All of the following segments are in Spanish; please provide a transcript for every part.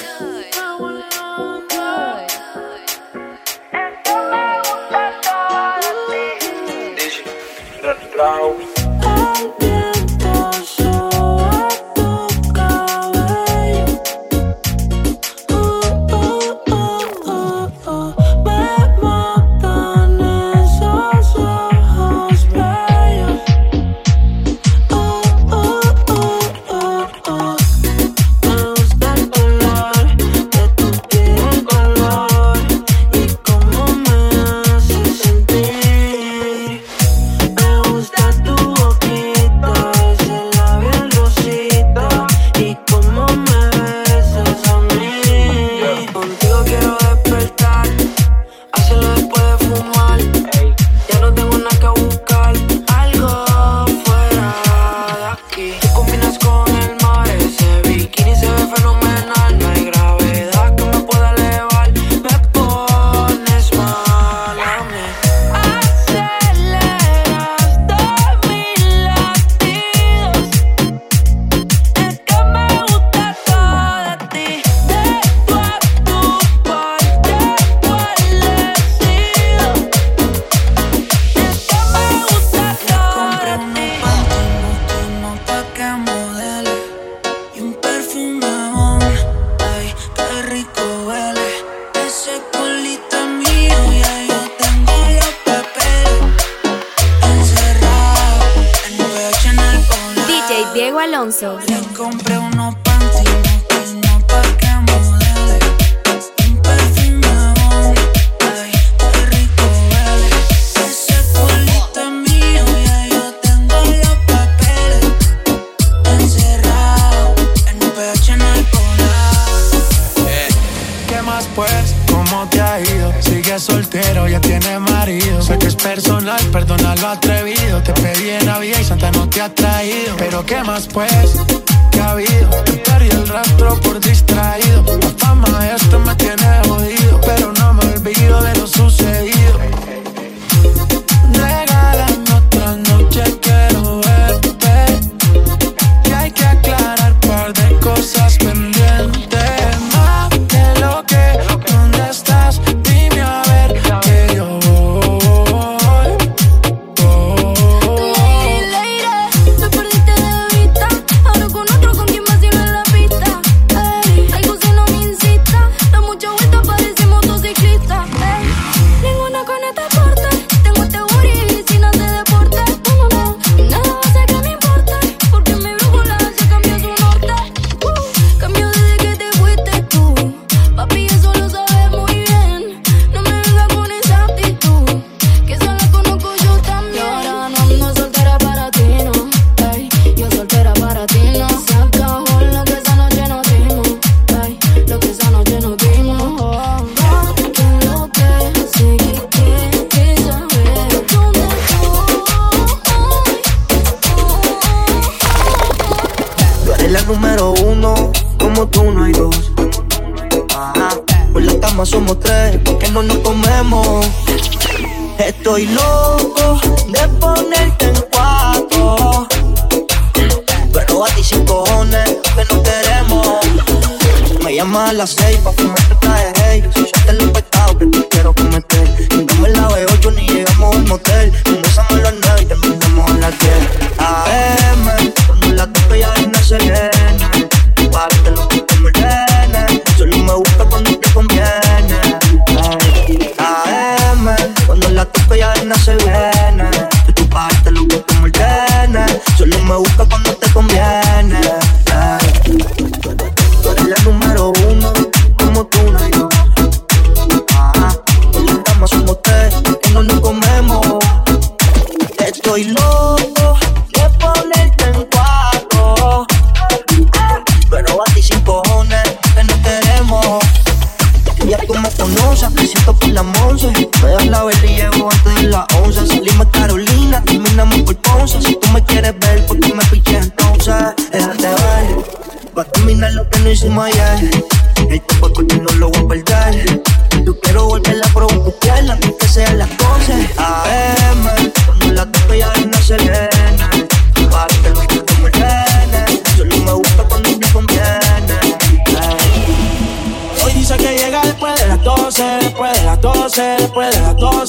good. Le compré unos pantalones no para que modele. Un perfumabón, ay, qué rico huele. Ese culito mío, ya yo tengo los papeles. Encerrado en un pH en el polar. ¿Qué más pues? ¿Cómo te ha ido? Sigue soltero, ya tiene marido. Sé que es personal, perdona lo atrevido. Te pedí Santa no te ha traído. Pero qué más pues, que ha habido. Te perdí el rastro por distraído. La fama esto me tiene la número uno, como tú no hay dos. Ajá. Por la cama somos tres, porque no nos comemos. Estoy loco de ponerte en cuatro. Pero a ti sin cojones, que no queremos. Me llamas a las seis pa' fumar traje hey. Yo los pecados que te quiero cometer. Llegamos la B8 ni llegamos al motel. Comenzamos a las nueve y terminamos a las diez.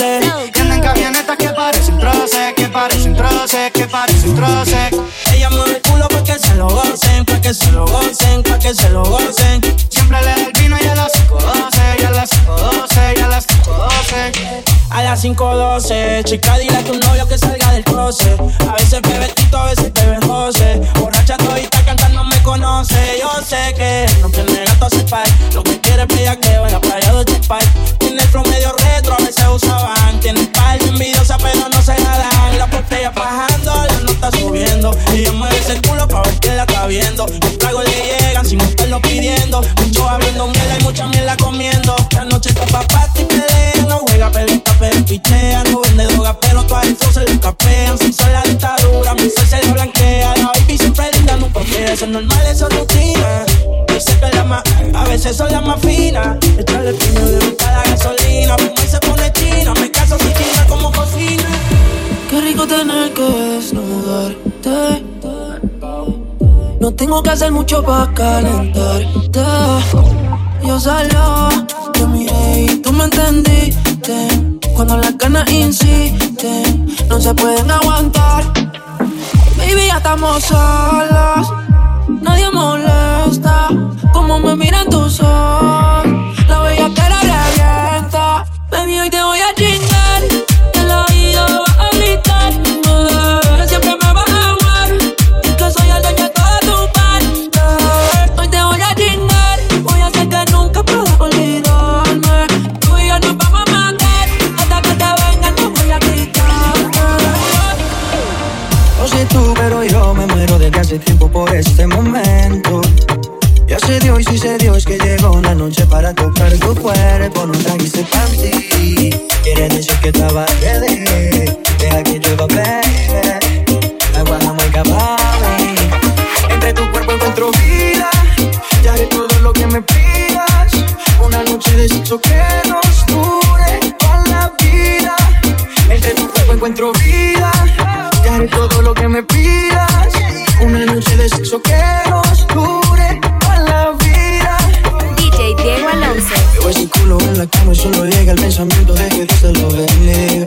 12, después de las 12. Y en camionetas que parecen troce, que parecen troce, que parecen troce. Ella mueve el culo pa' que se lo gocen, pa' que se lo gocen, pa' que se lo gocen. Siempre le da el vino y a las 5.12, y a las 5.12, y a las 5.12. A las 5.12, chica, dile a tu novio que salga del closet. A veces bebe tito, a veces adentro se lo capean. Si son la dictadura, mi sol se le blanquea. La baby siempre linda, no porque eso es normal, eso es rutina. Yo sé que la más, a veces son las más finas. Echarle pino de la gasolina. Fuma y se pone china. Me caso sin china como cocina. Qué rico tener que desnudarte. No tengo que hacer mucho para calentarte. Yo solo te miré y tú me entendiste. Cuando las ganas insisten, no se pueden aguantar. Baby, ya estamos solos. Nadie molesta. Como me miran tus ojos. La bella cara revienta. Baby, hoy te voy a chingar. No sé tú, pero yo me muero desde hace tiempo por este momento. Ya se dio y si se dio es que llegó una noche para tocar tu cuerpo. No trajiste para ti. Quiere decir que estaba ready. Deja que llueva, baby. Agua jamaica, mami. Entre tu cuerpo encuentro vida. Ya haré todo lo que me pidas. Una noche de sexo que nos dure toda la vida. Entre tu cuerpo encuentro vida todo lo que me pidas. Una noche de sexo que nos dure toda la vida. DJ Diego Alonso. Veo ese culo en la cama y solo llega el pensamiento de que Dios te lo bendiga.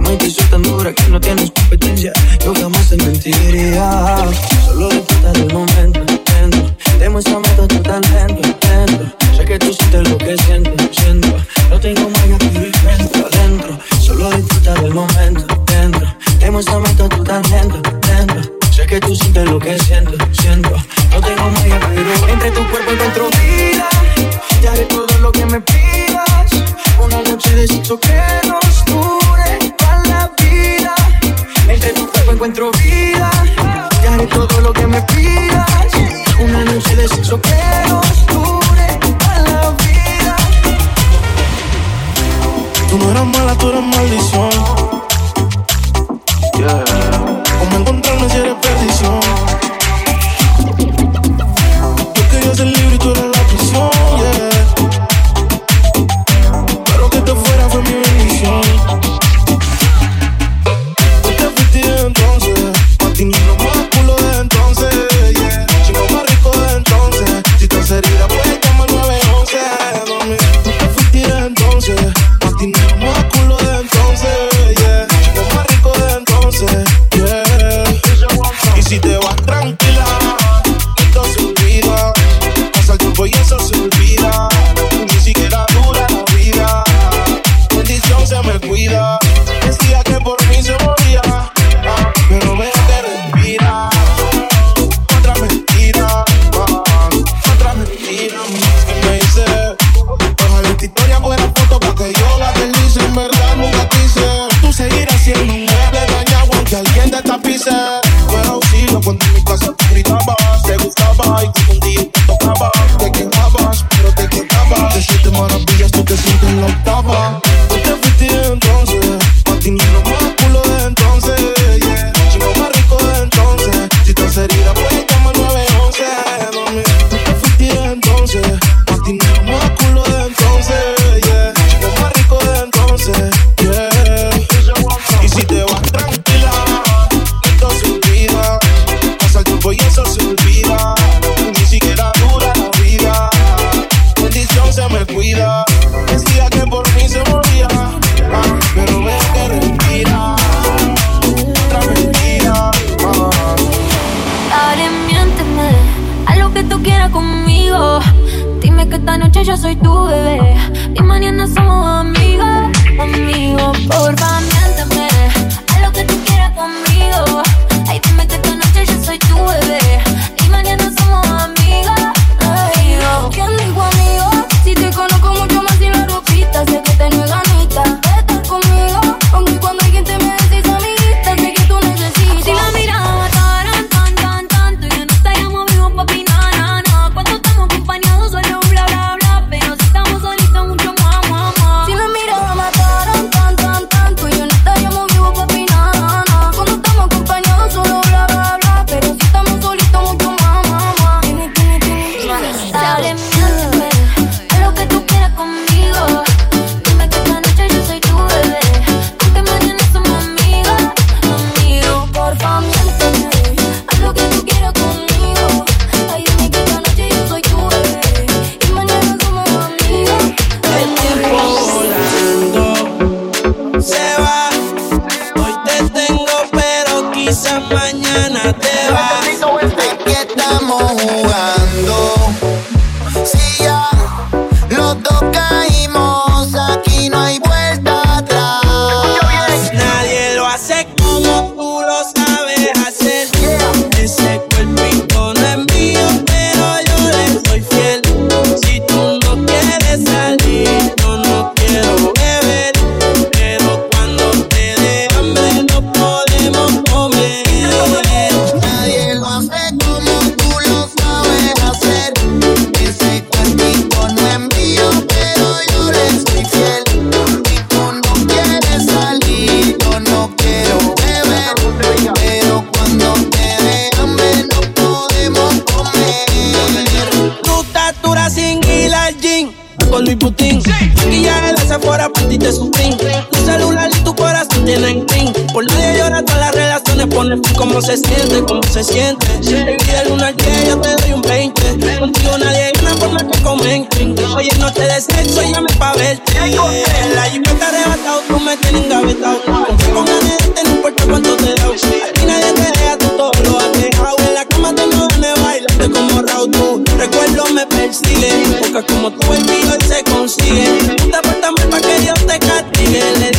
Muy soy tan dura que no tienes competencia. Yo jamás te mentiría. siento tú tan dentro, dentro. Sé que tú sientes lo que siento, siento. No tengo media baby. Entre tu cuerpo encuentro vida. Te haré todo lo que me pidas. Una noche de sexo que nos dure toda la vida. Entre tu cuerpo encuentro vida. Te haré todo lo que me pidas. Una noche de sexo que nos dure toda la vida. Tú no eras mala, tú eras maldición. Yeah. ¿Cómo encontrarme si eres perdición? tengo, pero quizás mañana te cómo se siente, cómo se siente. Baby, del 1 al 10 yo te doy un 20. Contigo nadie gana por más que comenten. Oye, no te desecho, llame pa' verte. La lluvia te arrebatado, tú me tienes engavetado. Con ganas de no importa cuánto te da. Aquí nadie te deja, tú todo lo has dejado. En la cama te no bailando como Raúl. Tu recuerdo me persigue. Porque como tú el mío se consigue. No te mal pa' que Dios te castigue. Le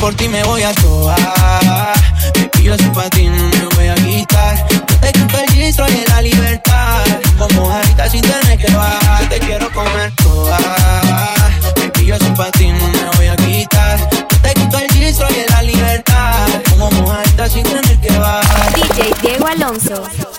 por ti me voy a sobar. Baby, yo soy pa' ti, no me voy a quitar. Yo te quito el registro y la libertad. Como ahorita sin tener que bajar, te quiero comer toda. Baby, yo soy pa' ti, no me voy a quitar. Yo te quito el registro y la libertad. Como mojadita sin tener que bajar. DJ Diego Alonso.